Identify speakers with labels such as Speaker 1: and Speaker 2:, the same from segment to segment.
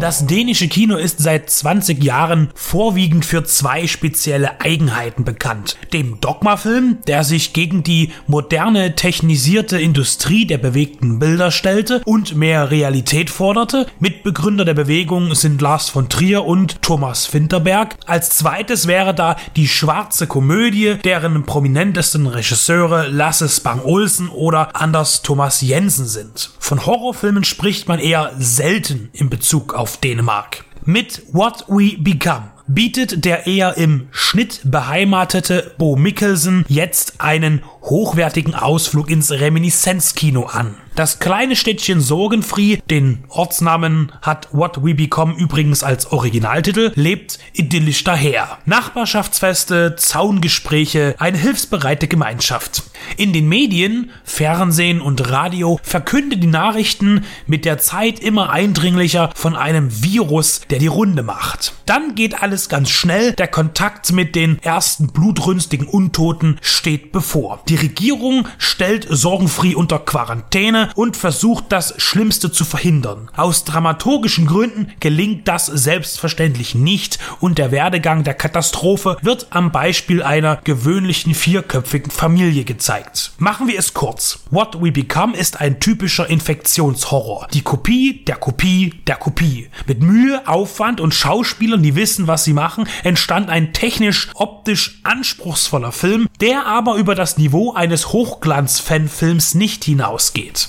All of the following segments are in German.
Speaker 1: Das dänische Kino ist seit 20 Jahren vorwiegend für zwei spezielle Eigenheiten bekannt. Dem Dogma-Film, der sich gegen die moderne technisierte Industrie der bewegten Bilder stellte und mehr Realität forderte. Mitbegründer der Bewegung sind Lars von Trier und Thomas Finterberg. Als zweites wäre da die schwarze Komödie, deren prominentesten Regisseure Lasse Spang Olsen oder Anders Thomas Jensen sind. Von Horrorfilmen spricht man eher selten in Bezug auf Dänemark. Mit What We Become bietet der eher im Schnitt beheimatete Bo Mikkelsen jetzt einen hochwertigen Ausflug ins Reminiszenzkino an. Das kleine Städtchen Sorgenfree, den Ortsnamen hat What We Become übrigens als Originaltitel, lebt idyllisch daher. Nachbarschaftsfeste, Zaungespräche, eine hilfsbereite Gemeinschaft. In den Medien, Fernsehen und Radio verkünden die Nachrichten mit der Zeit immer eindringlicher von einem Virus, der die Runde macht. Dann geht alles ganz schnell, der Kontakt mit den ersten blutrünstigen Untoten steht bevor. Die Regierung stellt Sorgenfree unter Quarantäne und versucht das Schlimmste zu verhindern. Aus dramaturgischen Gründen gelingt das selbstverständlich nicht und der Werdegang der Katastrophe wird am Beispiel einer gewöhnlichen vierköpfigen Familie gezeigt. Machen wir es kurz. What We Become ist ein typischer Infektionshorror. Die Kopie der Kopie der Kopie. Mit Mühe, Aufwand und Schauspielern, die wissen, was sie machen, entstand ein technisch, optisch anspruchsvoller Film, der aber über das Niveau eines Hochglanz-Fanfilms nicht hinausgeht.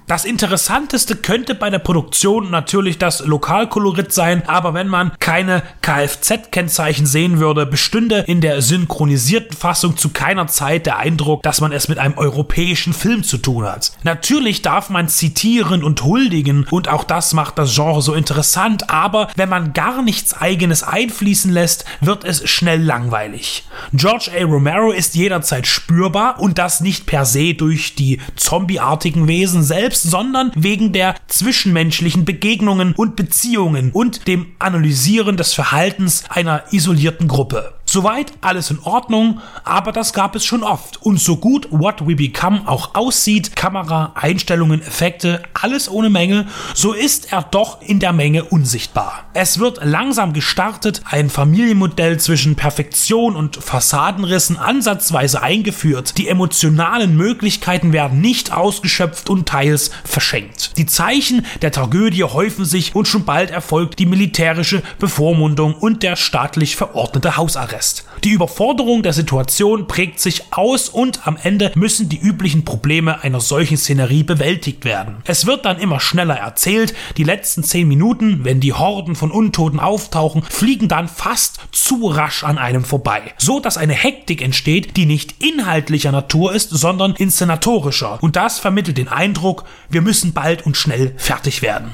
Speaker 1: Das Interessanteste könnte bei der Produktion natürlich das Lokalkolorit sein, aber wenn man keine Kfz-Kennzeichen sehen würde, bestünde in der synchronisierten Fassung zu keiner Zeit der Eindruck, dass man es mit einem europäischen Film zu tun hat. Natürlich darf man zitieren und huldigen und auch das macht das Genre so interessant, aber wenn man gar nichts eigenes einfließen lässt, wird es schnell langweilig. George A. Romero ist jederzeit spürbar und das nicht per se durch die zombieartigen Wesen selbst, sondern wegen der zwischenmenschlichen Begegnungen und Beziehungen und dem Analysieren des Verhaltens einer isolierten Gruppe. Soweit alles in Ordnung, aber das gab es schon oft. Und so gut What We Become auch aussieht, Kamera, Einstellungen, Effekte, alles ohne Menge, so ist er doch in der Menge unsichtbar. Es wird langsam gestartet, ein Familienmodell zwischen Perfektion und Fassadenrissen ansatzweise eingeführt. Die emotionalen Möglichkeiten werden nicht ausgeschöpft und teils verschenkt. Die Zeichen der Tragödie häufen sich und schon bald erfolgt die militärische Bevormundung und der staatlich verordnete Hausarrest. Die Überforderung der Situation prägt sich aus und am Ende müssen die üblichen Probleme einer solchen Szenerie bewältigt werden. Es wird dann immer schneller erzählt, die letzten zehn Minuten, wenn die Horden von Untoten auftauchen, fliegen dann fast zu rasch an einem vorbei, so dass eine Hektik entsteht, die nicht inhaltlicher Natur ist, sondern inszenatorischer und das vermittelt den Eindruck, wir müssen bald und schnell fertig werden.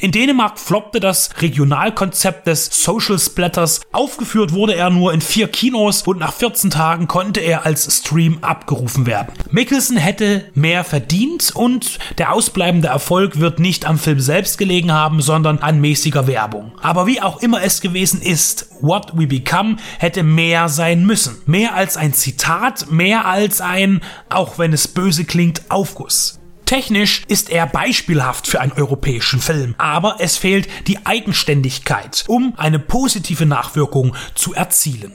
Speaker 1: In Dänemark floppte das Regionalkonzept des Social Splatters. Aufgeführt wurde er nur in vier Kinos und nach 14 Tagen konnte er als Stream abgerufen werden. Mickelson hätte mehr verdient und der ausbleibende Erfolg wird nicht am Film selbst gelegen haben, sondern an mäßiger Werbung. Aber wie auch immer es gewesen ist, What We Become hätte mehr sein müssen. Mehr als ein Zitat, mehr als ein, auch wenn es böse klingt, Aufguss. Technisch ist er beispielhaft für einen europäischen Film, aber es fehlt die Eigenständigkeit, um eine positive Nachwirkung zu erzielen.